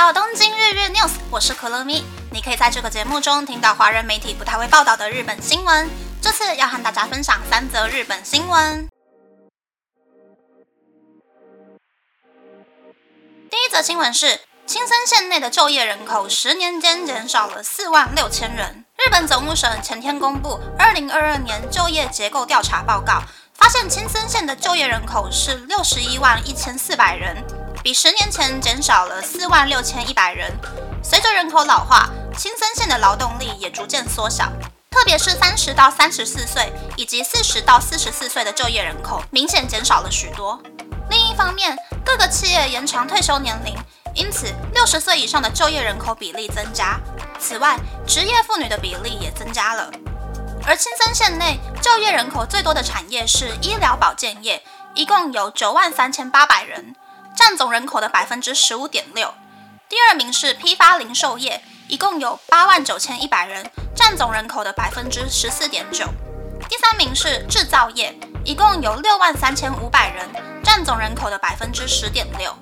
到东京日日 news，我是可乐咪。你可以在这个节目中听到华人媒体不太会报道的日本新闻。这次要和大家分享三则日本新闻。第一则新闻是，青森县内的就业人口十年间减少了四万六千人。日本总务省前天公布二零二二年就业结构调查报告，发现青森县的就业人口是六十一万一千四百人。比十年前减少了四万六千一百人。随着人口老化，青森县的劳动力也逐渐缩小，特别是三十到三十四岁以及四十到四十四岁的就业人口明显减少了许多。另一方面，各个企业延长退休年龄，因此六十岁以上的就业人口比例增加。此外，职业妇女的比例也增加了。而青森县内就业人口最多的产业是医疗保健业，一共有九万三千八百人。占总人口的百分之十五点六，第二名是批发零售业，一共有八万九千一百人，占总人口的百分之十四点九。第三名是制造业，一共有六万三千五百人，占总人口的百分之十点六。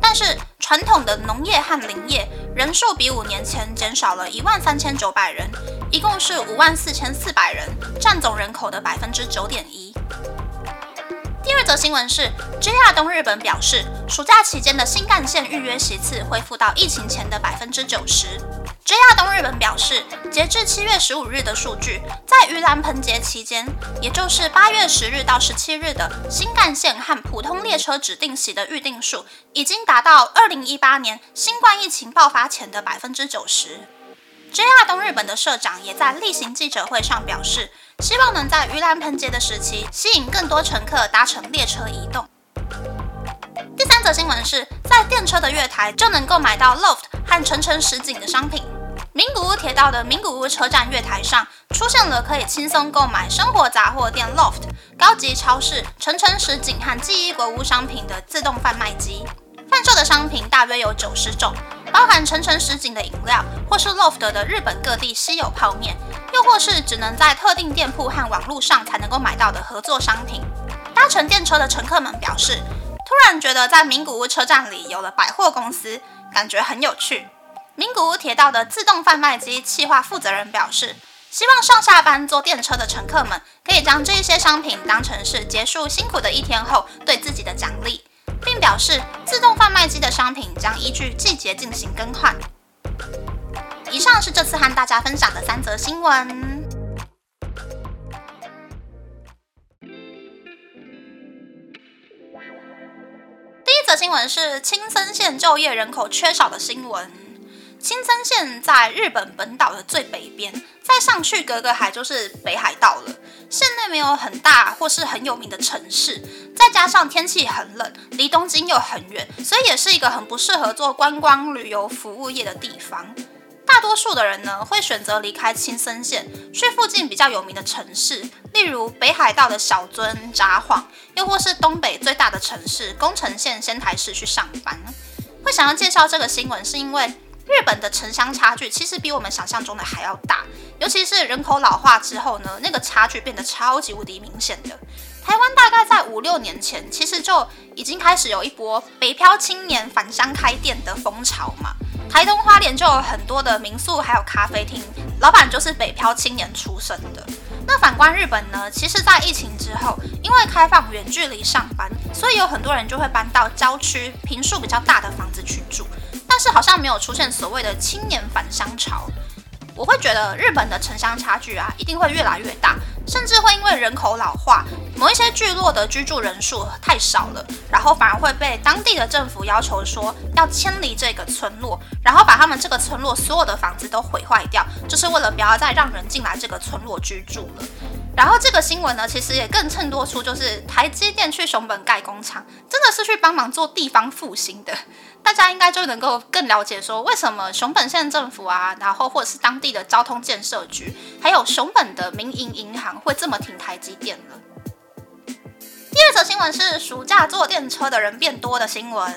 但是传统的农业和林业人数比五年前减少了一万三千九百人，一共是五万四千四百人，占总人口的百分之九点一。第二则新闻是，JR 东日本表示，暑假期间的新干线预约席次恢复到疫情前的百分之九十。JR 东日本表示，截至七月十五日的数据，在盂兰盆节期间，也就是八月十日到十七日的新干线和普通列车指定席的预订数，已经达到二零一八年新冠疫情爆发前的百分之九十。JR 东日本的社长也在例行记者会上表示。希望能在盂兰盆节的时期吸引更多乘客搭乘列车移动。第三则新闻是在电车的月台就能购买到 LOFT 和城城实景的商品。名古屋铁道的名古屋车站月台上出现了可以轻松购买生活杂货店 LOFT、高级超市城城实景和记忆国屋商品的自动贩卖机。贩售的商品大约有九十种，包含层层实景的饮料，或是 LOFT 的日本各地稀有泡面，又或是只能在特定店铺和网络上才能够买到的合作商品。搭乘电车的乘客们表示，突然觉得在名古屋车站里有了百货公司，感觉很有趣。名古屋铁道的自动贩卖机企划负责人表示，希望上下班坐电车的乘客们可以将这些商品当成是结束辛苦的一天后对自己的奖励。并表示，自动贩卖机的商品将依据季节进行更换。以上是这次和大家分享的三则新闻。第一则新闻是青森县就业人口缺少的新闻。青森县在日本本岛的最北边，再上去隔个海就是北海道了。县内没有很大或是很有名的城市，再加上天气很冷，离东京又很远，所以也是一个很不适合做观光旅游服务业的地方。大多数的人呢，会选择离开青森县，去附近比较有名的城市，例如北海道的小樽、札幌，又或是东北最大的城市宫城县仙台市去上班。会想要介绍这个新闻，是因为。日本的城乡差距其实比我们想象中的还要大，尤其是人口老化之后呢，那个差距变得超级无敌明显的。台湾大概在五六年前，其实就已经开始有一波北漂青年返乡开店的风潮嘛。台东花莲就有很多的民宿还有咖啡厅，老板就是北漂青年出身的。那反观日本呢，其实，在疫情之后，因为开放远距离上班，所以有很多人就会搬到郊区、平数比较大的房子去住。但是好像没有出现所谓的青年返乡潮，我会觉得日本的城乡差距啊，一定会越来越大，甚至会因为人口老化，某一些聚落的居住人数太少了，然后反而会被当地的政府要求说要迁离这个村落，然后把他们这个村落所有的房子都毁坏掉，就是为了不要再让人进来这个村落居住了。然后这个新闻呢，其实也更衬托出，就是台积电去熊本盖工厂，真的是去帮忙做地方复兴的。大家应该就能够更了解说，为什么熊本县政府啊，然后或者是当地的交通建设局，还有熊本的民营银行会这么挺台积电了。第二则新闻是暑假坐电车的人变多的新闻。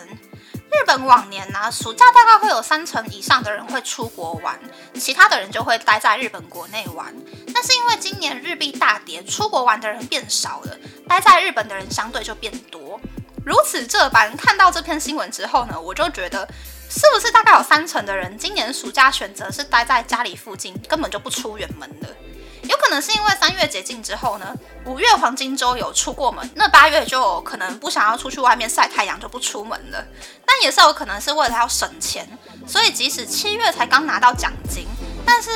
日本往年呢，暑假大概会有三成以上的人会出国玩，其他的人就会待在日本国内玩。但是因为今年日币大跌，出国玩的人变少了，待在日本的人相对就变多。如此这般，看到这篇新闻之后呢，我就觉得是不是大概有三成的人今年暑假选择是待在家里附近，根本就不出远门的？有可能是因为三月解禁之后呢，五月黄金周有出过门，那八月就可能不想要出去外面晒太阳，就不出门了。但也是有可能是为了要省钱，所以即使七月才刚拿到奖金，但是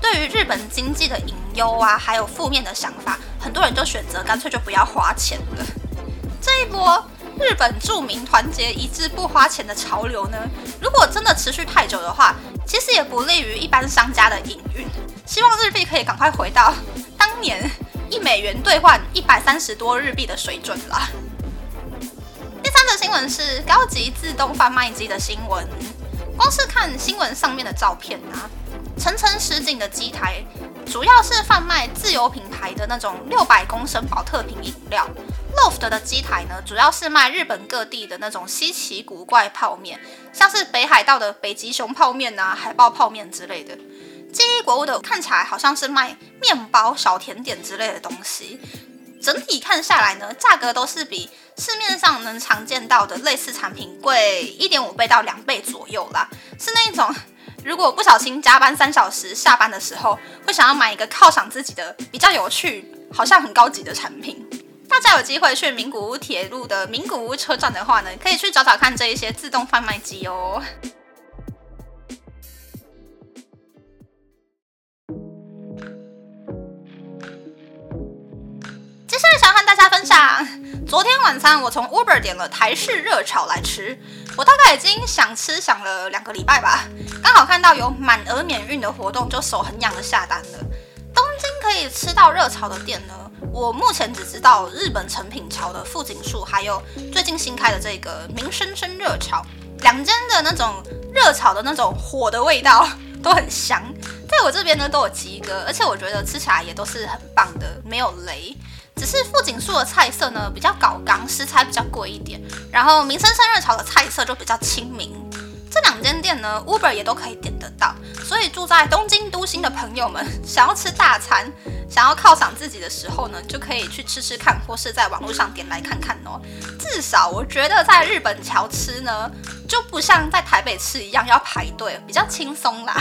对于日本经济的隐忧啊，还有负面的想法，很多人就选择干脆就不要花钱了。这一波。日本著名团结一致不花钱的潮流呢？如果真的持续太久的话，其实也不利于一般商家的营运。希望日币可以赶快回到 当年一美元兑换一百三十多日币的水准啦。第三个新闻是高级自动贩卖机的新闻。光是看新闻上面的照片啊，层层实景的机台，主要是贩卖自有品牌的那种六百公升保特瓶饮料。Loft 的机台呢，主要是卖日本各地的那种稀奇古怪泡面，像是北海道的北极熊泡面啊、海豹泡面之类的。记忆国物的看起来好像是卖面包、小甜点之类的东西。整体看下来呢，价格都是比市面上能常见到的类似产品贵一点五倍到两倍左右啦。是那种如果不小心加班三小时，下班的时候会想要买一个犒赏自己的比较有趣、好像很高级的产品。大家有机会去名古屋铁路的名古屋车站的话呢，可以去找找看这一些自动贩卖机哦。接下来想和大家分享，昨天晚餐我从 Uber 点了台式热炒来吃，我大概已经想吃想了两个礼拜吧，刚好看到有满额免运的活动，就手很痒的下单了。可以吃到热炒的店呢？我目前只知道日本成品潮的富锦树，还有最近新开的这个民生生热炒，两间的那种热炒的那种火的味道 都很香，在我这边呢都有及格，而且我觉得吃起来也都是很棒的，没有雷。只是富锦树的菜色呢比较搞刚，食材比较贵一点，然后民生生热炒的菜色就比较亲民。这两间店呢，Uber 也都可以点得到，所以住在东京都心的朋友们，想要吃大餐，想要犒赏自己的时候呢，就可以去吃吃看，或是在网络上点来看看哦。至少我觉得在日本桥吃呢，就不像在台北吃一样要排队，比较轻松啦。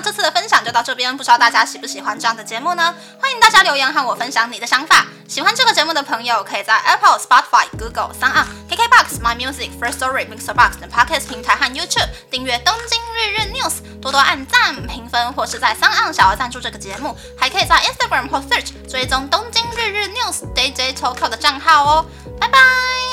这次的分享就到这边，不知道大家喜不喜欢这样的节目呢？欢迎大家留言和我分享你的想法。喜欢这个节目的朋友，可以在 Apple、Spotify、Google、s o n KKBox、My Music、First Story、Mixer Box 等 Podcast 平台和 YouTube 订阅《东京日日 News》，多多按赞、评分，或是在 s o n 小额赞助这个节目。还可以在 Instagram 或 Search 追踪《东京日日 News》DJ Tokyo 的账号哦。拜拜。